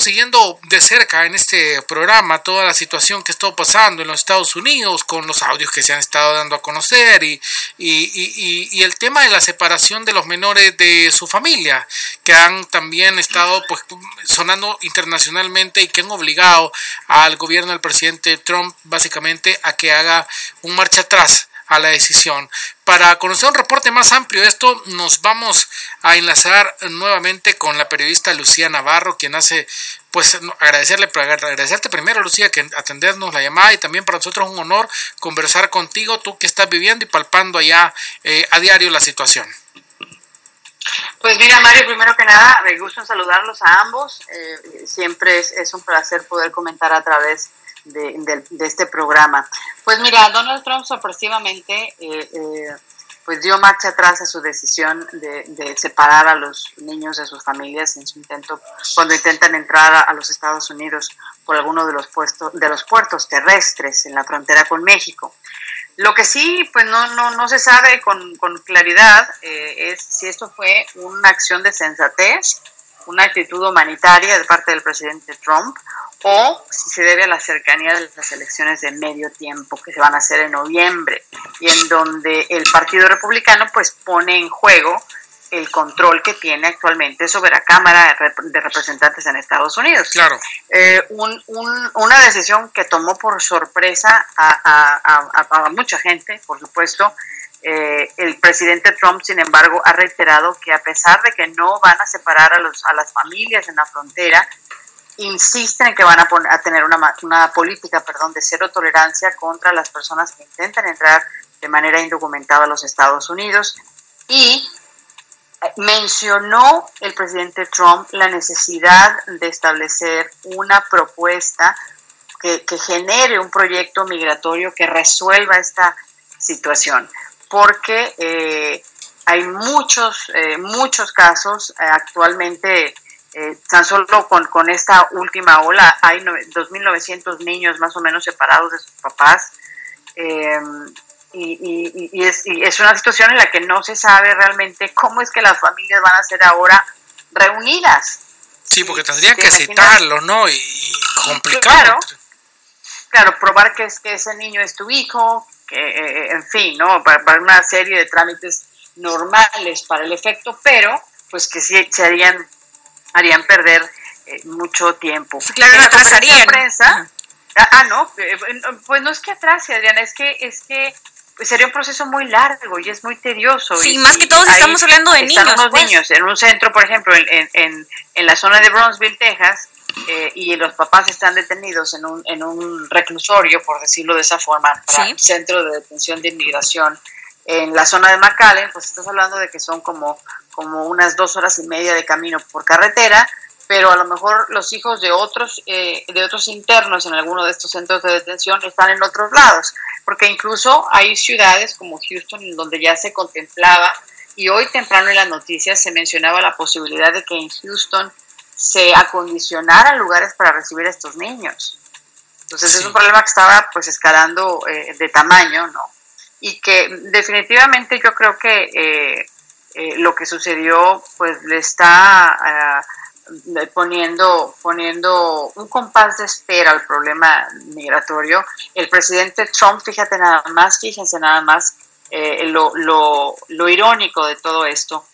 siguiendo de cerca en este programa toda la situación que está pasando en los Estados Unidos con los audios que se han estado dando a conocer y, y, el tema de la separación de los menores de su familia, que han también estado pues, sonando internacionalmente y que han obligado al gobierno del presidente Trump básicamente a que haga un marcha atrás a la decisión. Para conocer un reporte más amplio de esto, nos vamos a enlazar nuevamente con la periodista Lucía Navarro, quien hace, pues agradecerle, agradecerte primero, Lucía, que atendernos la llamada y también para nosotros un honor conversar contigo, tú que estás viviendo y palpando allá eh, a diario la situación. Pues mira, Mario, primero que nada, me gusta saludarlos a ambos. Eh, siempre es, es, un placer poder comentar a través de, este programa. Pues mira, Donald Trump sorpresivamente eh, eh, pues dio marcha atrás a su decisión de, separar a los niños de sus familias en su intento cuando intentan entrar a, los Estados Unidos por alguno de los puestos de los puertos terrestres en la frontera con México. Lo que sí, pues no, no, no se sabe con, con claridad eh, es si esto fue una acción de sensatez, una actitud humanitaria de parte del presidente Trump o si se debe a la cercanía de las elecciones de medio tiempo que se van a hacer en noviembre y en donde el Partido Republicano pues pone en juego el control que tiene actualmente sobre la Cámara de Representantes en Estados Unidos. Claro. Eh, una decisión que tomó por sorpresa a, mucha gente, por supuesto. Eh, el presidente Trump, sin embargo, ha reiterado que a pesar de que no van a separar a, los, a las familias en la frontera, insisten en que van a, a tener una, una, política perdón, de cero tolerancia contra las personas que intentan entrar de manera indocumentada a los Estados Unidos. Y eh, mencionó el presidente Trump la necesidad de establecer una propuesta que, que genere un proyecto migratorio que resuelva esta situación, porque eh, hay muchos, eh, muchos casos actualmente eh, tan solo con, con, esta última ola hay 2.900 niños más o menos separados de sus papás eh, y, y, es, y, es, una situación en la que no se sabe realmente cómo es que las familias van a ser ahora reunidas. Sí, porque tendrían que citarlo, ¿no? Y complicarlo. Claro, claro, probar que, es, que ese niño es tu hijo, que, eh, en fin, ¿no? Para, para, una serie de trámites normales para el efecto, pero pues que sí se harían harían perder eh, mucho tiempo. Claro, atrasarían. Prensa, ah, ah, no, eh, pues no es que atrase, Adriana, es que, es que sería un proceso muy largo y es muy tedioso. Sí, más que todos estamos hablando de niños. Unos pues. niños en un centro, por ejemplo, en, en, en la zona de Brownsville, Texas, eh, y los papás están detenidos en un, en un reclusorio, por decirlo de esa forma, para centro de detención de inmigración en la zona de McAllen, pues estás hablando de que son como como unas dos horas y media de camino por carretera, pero a lo mejor los hijos de otros, eh, de otros internos en alguno de estos centros de detención están en otros lados, porque incluso hay ciudades como Houston en donde ya se contemplaba, y hoy temprano en las noticias se mencionaba la posibilidad de que en Houston se acondicionaran lugares para recibir a estos niños. Entonces es un problema que estaba pues escalando eh, de tamaño, ¿no? Y que definitivamente yo creo que eh, eh, lo que sucedió pues le está eh, poniendo, poniendo un compás de espera al problema migratorio. El presidente Trump, fíjate nada más, fíjense nada más eh, lo, lo, lo irónico de todo esto.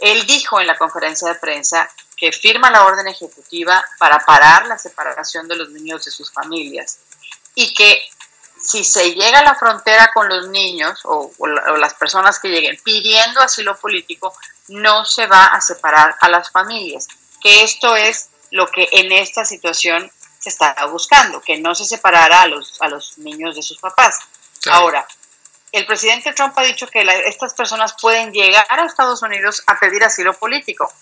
Él dijo en la conferencia de prensa que firma la orden ejecutiva para parar la separación de los niños de sus familias y que si se llega a la frontera con los niños o, las personas que lleguen pidiendo asilo político, no se va a separar a las familias. Que esto es lo que en esta situación se está buscando, que no se separara a los, a los niños de sus papás. Ahora, el presidente Trump ha dicho que estas personas pueden llegar a Estados Unidos a pedir asilo político,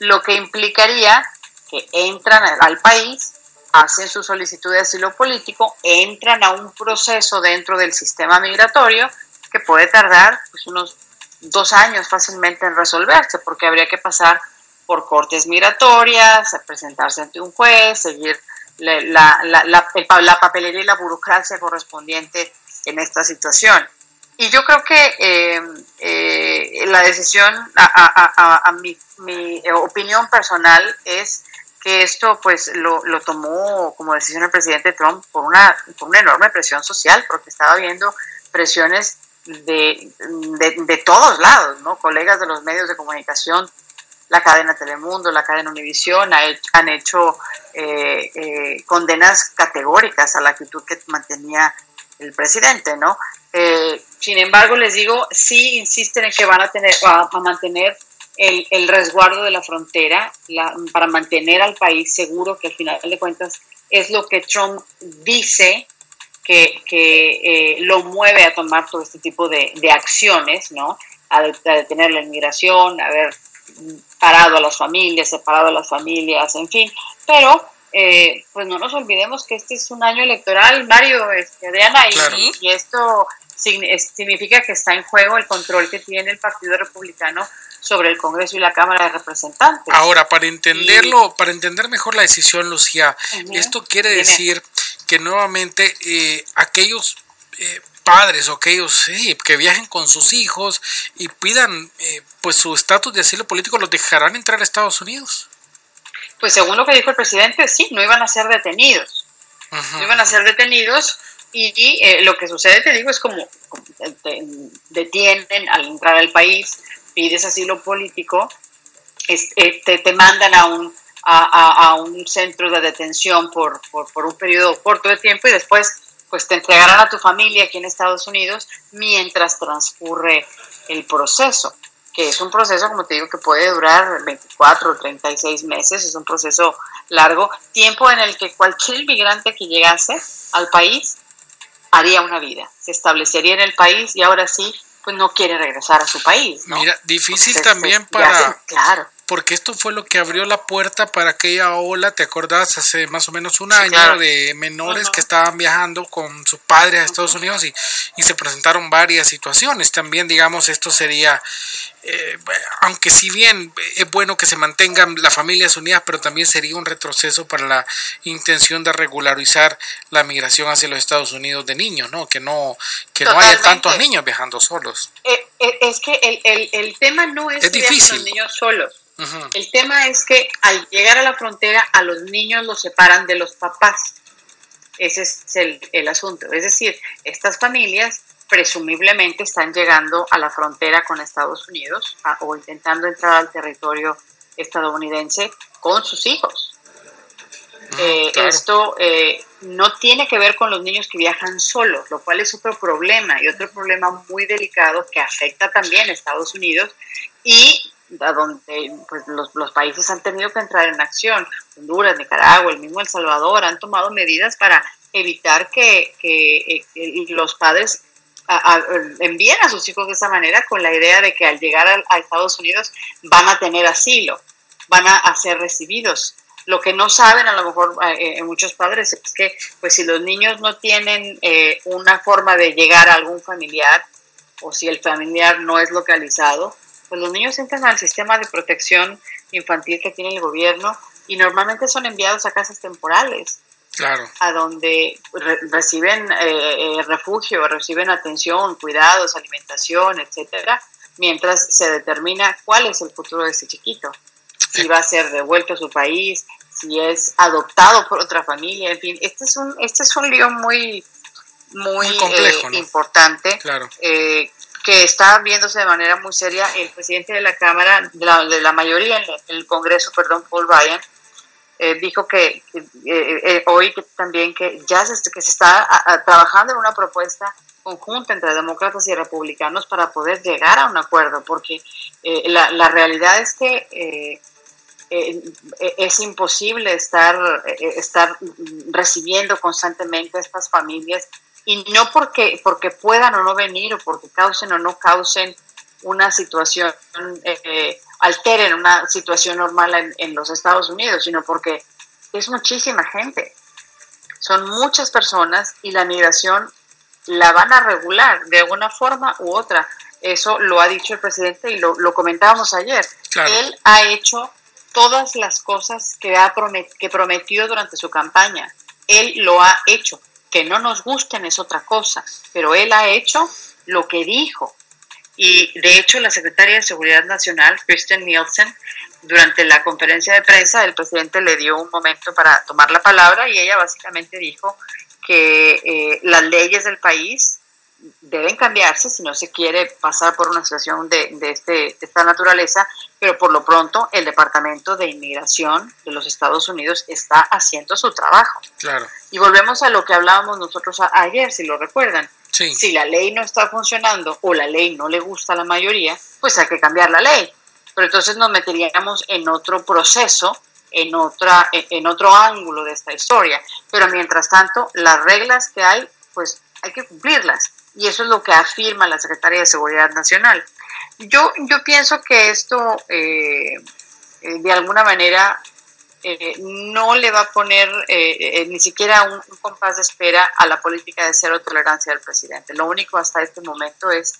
lo que implicaría que entran al país, hacen su solicitud de asilo político, entran a un proceso dentro del sistema migratorio que puede tardar pues, unos dos años fácilmente en resolverse, porque habría que pasar por cortes migratorias, presentarse ante un juez, seguir la, la, la, la, papelería y la burocracia correspondiente en esta situación. Y yo creo que eh, eh, la decisión, a, a, a, a mi, mi opinión personal es que esto pues lo, lo tomó como decisión el presidente Trump por una, por una enorme presión social, porque estaba viendo presiones de, de, todos lados, ¿no? Colegas de los medios de comunicación, la cadena Telemundo, la cadena Univisión, han hecho eh, eh, condenas categóricas a la actitud que mantenía el presidente, ¿no? Eh, sin embargo, les digo, sí insisten en que van a tener, a, mantener el, el, resguardo de la frontera para mantener al país seguro, que al final de cuentas es lo que Trump dice que, que eh, lo mueve a tomar todo este tipo de, de acciones, ¿no? A, detener la inmigración, a haber parado a las familias, separado a las familias, en fin. Pero, eh, pues no nos olvidemos que este es un año electoral, Mario, este, Adriana, y, y esto significa que está en juego el control que tiene el Partido Republicano sobre el Congreso y la Cámara de Representantes. Ahora, para entenderlo, para entender mejor la decisión, Lucía, esto quiere decir que nuevamente eh, aquellos eh, padres o aquellos que viajen con sus hijos y pidan eh, pues su estatus de asilo político, ¿los dejarán entrar a Estados Unidos? Pues según lo que dijo el presidente, sí, no iban a ser detenidos. No iban a ser detenidos y lo que sucede, te digo, es como, te detienen al entrar al país, pides asilo político, te, te mandan a un a, un centro de detención por, por, un periodo corto de tiempo y después pues te entregarán a tu familia aquí en Estados Unidos mientras transcurre el proceso, que es un proceso, como te digo, que puede durar 24 o 36 meses, es un proceso largo, tiempo en el que cualquier inmigrante que llegase al país haría una vida, se establecería en el país y ahora sí, pues no quiere regresar a su país. Mira, difícil también para... claro porque esto fue lo que abrió la puerta para aquella ola, ¿te acordás? Hace más o menos un año de menores que estaban viajando con su padre a Estados Unidos y, y, se presentaron varias situaciones. También, digamos, esto sería, eh, aunque si bien es bueno que se mantengan las familias unidas, pero también sería un retroceso para la intención de regularizar la migración hacia los Estados Unidos de niños, ¿no? Que no, que no haya tantos niños viajando solos. Eh, eh, es que el, el, el, tema no es, es difícil. los niños solos el tema es que al llegar a la frontera a los niños los separan de los papás. Ese es el, asunto. Es decir, estas familias presumiblemente están llegando a la frontera con Estados Unidos o intentando entrar al territorio estadounidense con sus hijos. Eh, esto eh, no tiene que ver con los niños que viajan solos, lo cual es otro problema y otro problema muy delicado que afecta también a Estados Unidos y a donde pues, los, los, países han tenido que entrar en acción. Honduras, Nicaragua, el mismo El Salvador han tomado medidas para evitar que, que, eh, los padres envíen a sus hijos de esa manera con la idea de que al llegar a, Estados Unidos van a tener asilo, van a, ser recibidos. Lo que no saben a lo mejor eh, eh, muchos padres es que pues si los niños no tienen una forma de llegar a algún familiar o si el familiar no es localizado, pues los niños entran al sistema de protección infantil que tiene el gobierno y normalmente son enviados a casas temporales. Claro. A donde reciben eh, eh, refugio, reciben atención, cuidados, alimentación, etcétera, mientras se determina cuál es el futuro de ese chiquito. Si va a ser devuelto a su país, si es adoptado por otra familia, en fin, este es un, este es un lío muy, muy, complejo, eh, importante. Claro que está viéndose de manera muy seria el presidente de la Cámara, de la, mayoría en el Congreso, perdón, Paul Ryan, eh, dijo que eh, eh, hoy que también que ya se, que se está trabajando en una propuesta conjunta entre demócratas y republicanos para poder llegar a un acuerdo, porque la, la, realidad es que es imposible estar, estar recibiendo constantemente a estas familias y no porque, porque puedan o no venir o porque causen o no causen una situación, eh, alteren una situación normal en, en, los Estados Unidos, sino porque es muchísima gente. Son muchas personas y la migración la van a regular de alguna forma u otra. Eso lo ha dicho el presidente y lo, lo comentábamos ayer. Él ha hecho todas las cosas que, ha que prometió durante su campaña. Él lo ha hecho que no nos gusten es otra cosa, pero él ha hecho lo que dijo. Y de hecho la secretaria de Seguridad Nacional, Kristen Nielsen, durante la conferencia de prensa el presidente le dio un momento para tomar la palabra y ella básicamente dijo que eh, las leyes del país deben cambiarse si no se quiere pasar por una situación de, este, de esta naturaleza, pero por lo pronto el Departamento de Inmigración de los Estados Unidos está haciendo su trabajo. Claro. Y volvemos a lo que hablábamos nosotros ayer, si lo recuerdan. Si la ley no está funcionando o la ley no le gusta a la mayoría, pues hay que cambiar la ley. Pero entonces nos meteríamos en otro proceso, en, otra, en otro ángulo de esta historia. Pero mientras tanto, las reglas que hay, pues hay que cumplirlas. Y eso es lo que afirma la Secretaría de Seguridad Nacional. Yo, yo pienso que esto, eh, eh, de alguna manera, eh, no le va a poner ni siquiera un, compás de espera a la política de cero tolerancia del presidente. Lo único hasta este momento es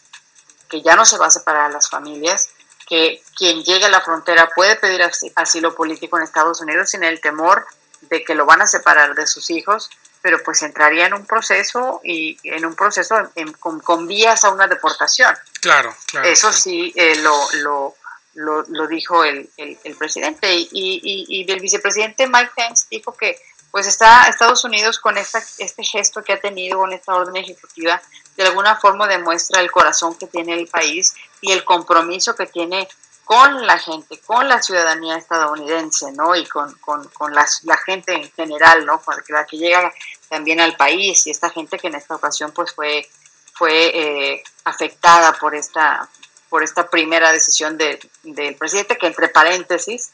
que ya no se va a separar a las familias, que quien llegue a la frontera puede pedir asilo político en Estados Unidos sin el temor de que lo van a separar de sus hijos, pero pues entraría en un proceso y en un proceso con, vías a una deportación. Claro, claro. Eso sí, eh, lo, lo, lo, dijo el, el, presidente y, y, y, el vicepresidente Mike Pence dijo que pues está Estados Unidos con esta, este gesto que ha tenido, con esta orden ejecutiva, de alguna forma demuestra el corazón que tiene el país y el compromiso que tiene con la gente, con la ciudadanía estadounidense, ¿no? Y con, con, con la, gente en general, ¿no? La que llega también al país y esta gente que en esta ocasión pues fue, fue eh, afectada por esta, por esta primera decisión del presidente, que entre paréntesis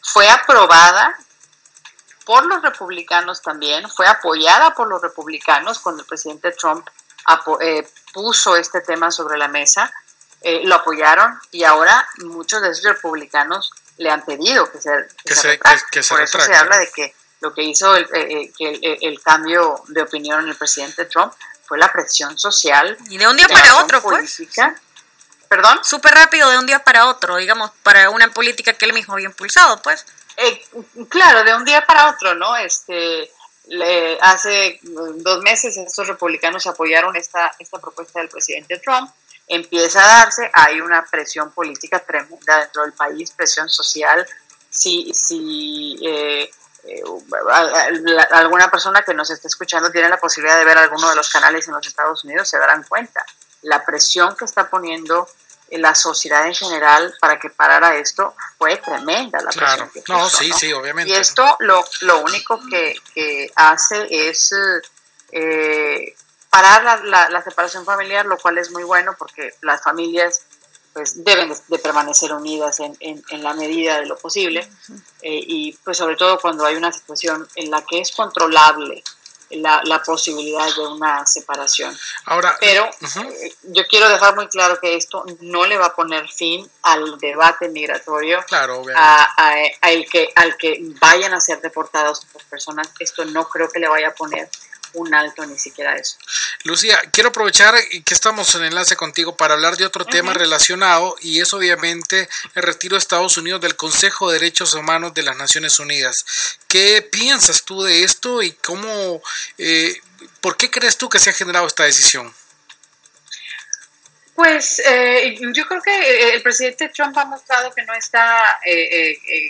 fue aprobada por los republicanos también, fue apoyada por los republicanos cuando el presidente Trump eh, puso este tema sobre la mesa eh, lo apoyaron y ahora muchos de esos republicanos le han pedido que se, que, Por eso se habla de que lo que hizo el, eh, eh, el, cambio de opinión en el presidente Trump fue la presión social. Y de un día para otro, pues. ¿Perdón? Súper rápido de un día para otro, digamos, para una política que él mismo había impulsado, pues. claro, de un día para otro, ¿no? Este, hace dos meses estos republicanos apoyaron esta, esta propuesta del presidente Trump empieza a darse, hay una presión política tremenda dentro del país, presión social. Si, si eh, eh, alguna persona que nos esté escuchando tiene la posibilidad de ver alguno de los canales en los Estados Unidos, se darán cuenta. La presión que está poniendo la sociedad en general para que parara esto fue tremenda. La claro, no, sí, sí, obviamente. Y esto lo, lo único que, que hace es eh, parar la, separación familiar, lo cual es muy bueno porque las familias pues deben de, permanecer unidas en, en, la medida de lo posible eh, y pues sobre todo cuando hay una situación en la que es controlable la, la posibilidad de una separación. Ahora, pero eh, yo quiero dejar muy claro que esto no le va a poner fin al debate migratorio, claro, a, el que, al que vayan a ser deportadas las personas. Esto no creo que le vaya a poner un alto, ni siquiera eso. Lucía, quiero aprovechar que estamos en enlace contigo para hablar de otro tema relacionado y es obviamente el retiro de Estados Unidos del Consejo de Derechos Humanos de las Naciones Unidas. ¿Qué piensas tú de esto y cómo, eh, por qué crees tú que se ha generado esta decisión? Pues eh, yo creo que eh, el presidente Trump ha mostrado que no está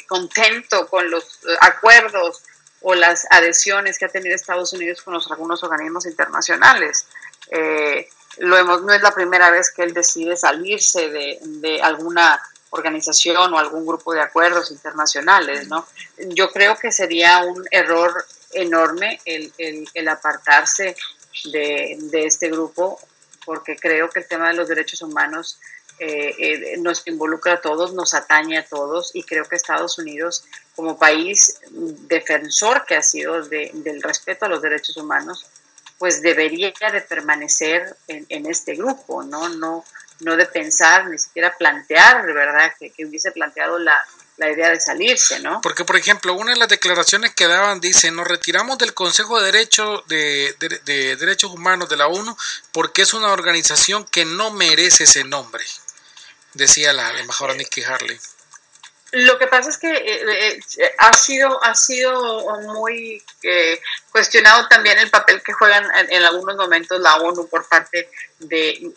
contento con los acuerdos o las adhesiones que ha tenido Estados Unidos con los, algunos organismos internacionales. Eh, lo hemos, no es la primera vez que él decide salirse de, de, alguna organización o algún grupo de acuerdos internacionales, ¿no? Yo creo que sería un error enorme el, el, el apartarse de, de, este grupo, porque creo que el tema de los derechos humanos eh, eh, nos involucra a todos, nos atañe a todos y creo que Estados Unidos como país defensor que ha sido del respeto a los derechos humanos, pues debería de permanecer en, este grupo, ¿no? No, no de pensar, ni siquiera plantear, de verdad, que, hubiese planteado la, idea de salirse, ¿no? Porque, por ejemplo, una de las declaraciones que daban dice, nos retiramos del Consejo de, Derecho, de, de Derechos Humanos de la ONU porque es una organización que no merece ese nombre decía la embajadora Nikki Harley. Lo que pasa es que eh, eh, ha sido ha sido muy eh, cuestionado también el papel que juegan en, algunos momentos la ONU por parte de,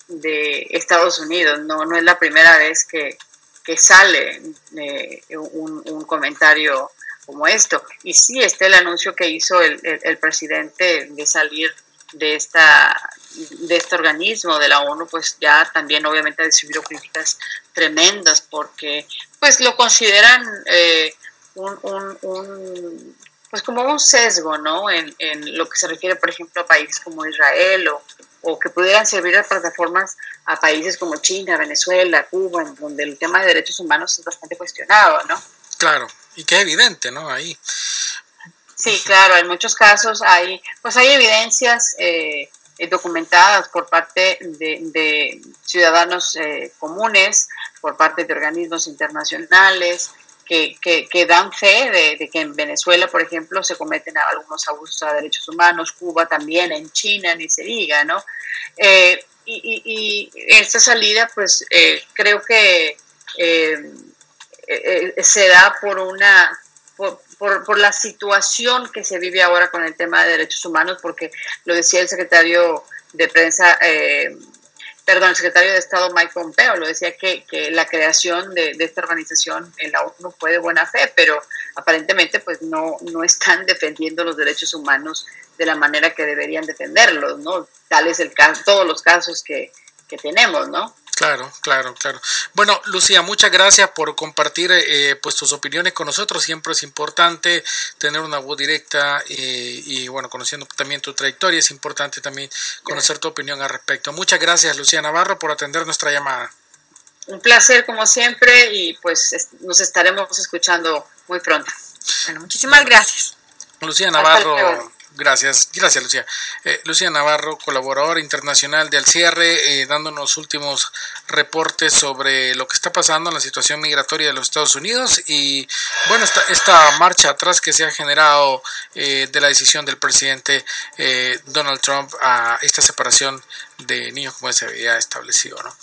Estados Unidos. No no es la primera vez que, que sale un, un, comentario como esto. Y sí está el anuncio que hizo el, el, presidente de salir de esta de este organismo de la ONU pues ya también obviamente ha recibido críticas tremendas porque pues lo consideran eh, un, un, un, pues como un sesgo no en, en, lo que se refiere por ejemplo a países como Israel o, o que pudieran servir de plataformas a países como China, Venezuela, Cuba, en donde el tema de derechos humanos es bastante cuestionado, ¿no? Claro, y que evidente, ¿no? Ahí. Sí, claro, en muchos casos hay, pues hay evidencias eh, eh, documentadas por parte de, ciudadanos eh, comunes, por parte de organismos internacionales, que, que, dan fe de, que en Venezuela, por ejemplo, se cometen algunos abusos a derechos humanos, Cuba también, en China, ni se diga, ¿no? y, y, esta salida, pues creo que se da por una por, por, la situación que se vive ahora con el tema de derechos humanos, porque lo decía el secretario de prensa, eh, perdón, el secretario de Estado Mike Pompeo, lo decía que, que la creación de, esta organización en la ONU fue de buena fe, pero aparentemente pues no, no están defendiendo los derechos humanos de la manera que deberían defenderlos, ¿no? Tal es el caso, todos los casos que, que tenemos, ¿no? Claro, claro, claro. Bueno, Lucía, muchas gracias por compartir eh, pues tus opiniones con nosotros. Siempre es importante tener una voz directa eh, y bueno, conociendo también tu trayectoria, es importante también conocer tu opinión al respecto. Muchas gracias, Lucía Navarro, por atender nuestra llamada. Un placer como siempre y pues nos estaremos escuchando muy pronto. Bueno, muchísimas gracias. Lucía Navarro. Gracias, gracias Lucía. Eh, Lucía Navarro, colaboradora internacional de Al Cierre, eh, dándonos últimos reportes sobre lo que está pasando en la situación migratoria de los Estados Unidos y bueno, esta, esta marcha atrás que se ha generado eh, de la decisión del presidente Donald Trump a esta separación de niños como se había establecido. ¿no?